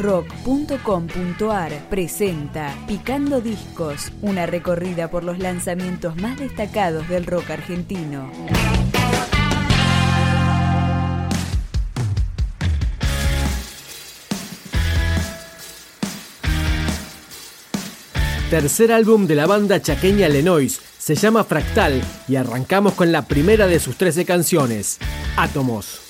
rock.com.ar presenta Picando Discos, una recorrida por los lanzamientos más destacados del rock argentino. Tercer álbum de la banda chaqueña Lenois, se llama Fractal y arrancamos con la primera de sus 13 canciones, Átomos.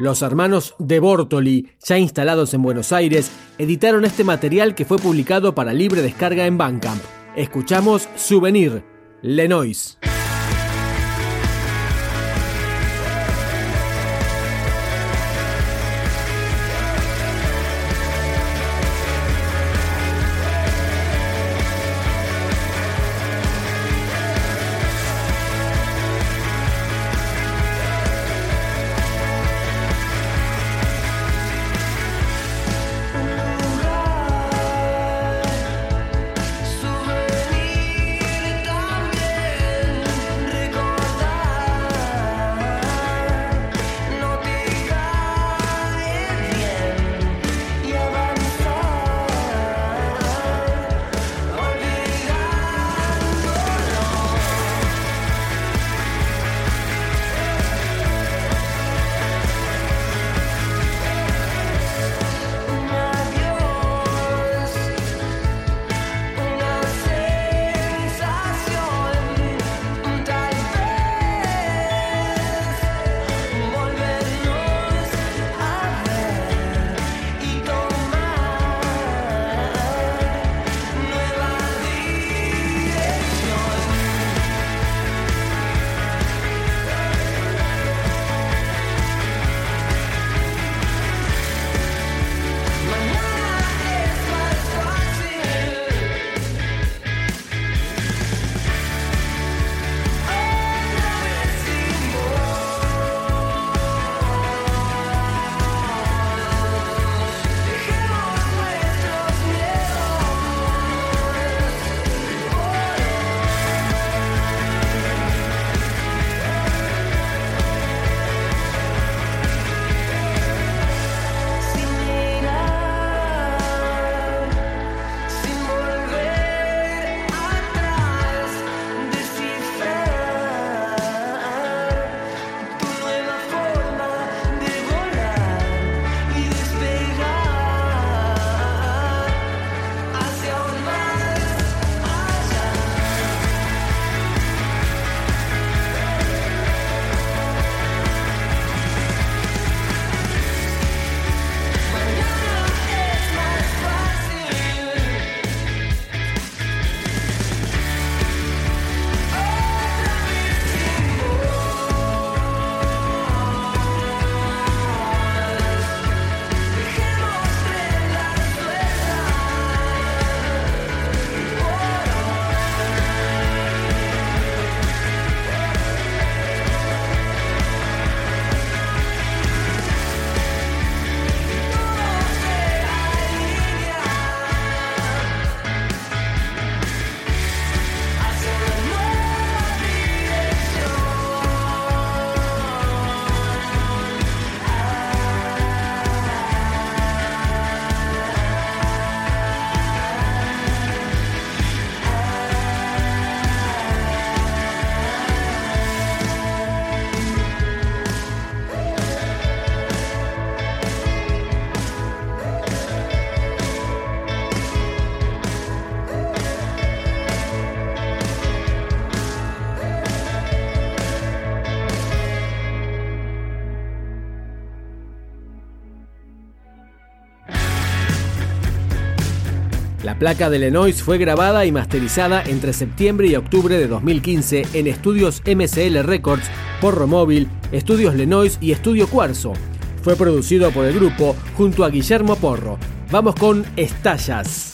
Los hermanos de Bortoli, ya instalados en Buenos Aires, editaron este material que fue publicado para libre descarga en Bandcamp. Escuchamos Souvenir, Lenois. La placa de Lenois fue grabada y masterizada entre septiembre y octubre de 2015 en estudios MCL Records por Romóvil, Estudios Lenois y Estudio Cuarzo. Fue producido por el grupo junto a Guillermo Porro. Vamos con Estallas.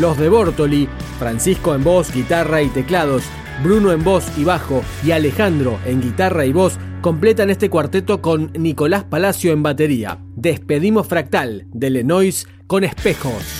Los de Bortoli, Francisco en voz, guitarra y teclados, Bruno en voz y bajo y Alejandro en guitarra y voz completan este cuarteto con Nicolás Palacio en batería. Despedimos Fractal de Lenois con espejos.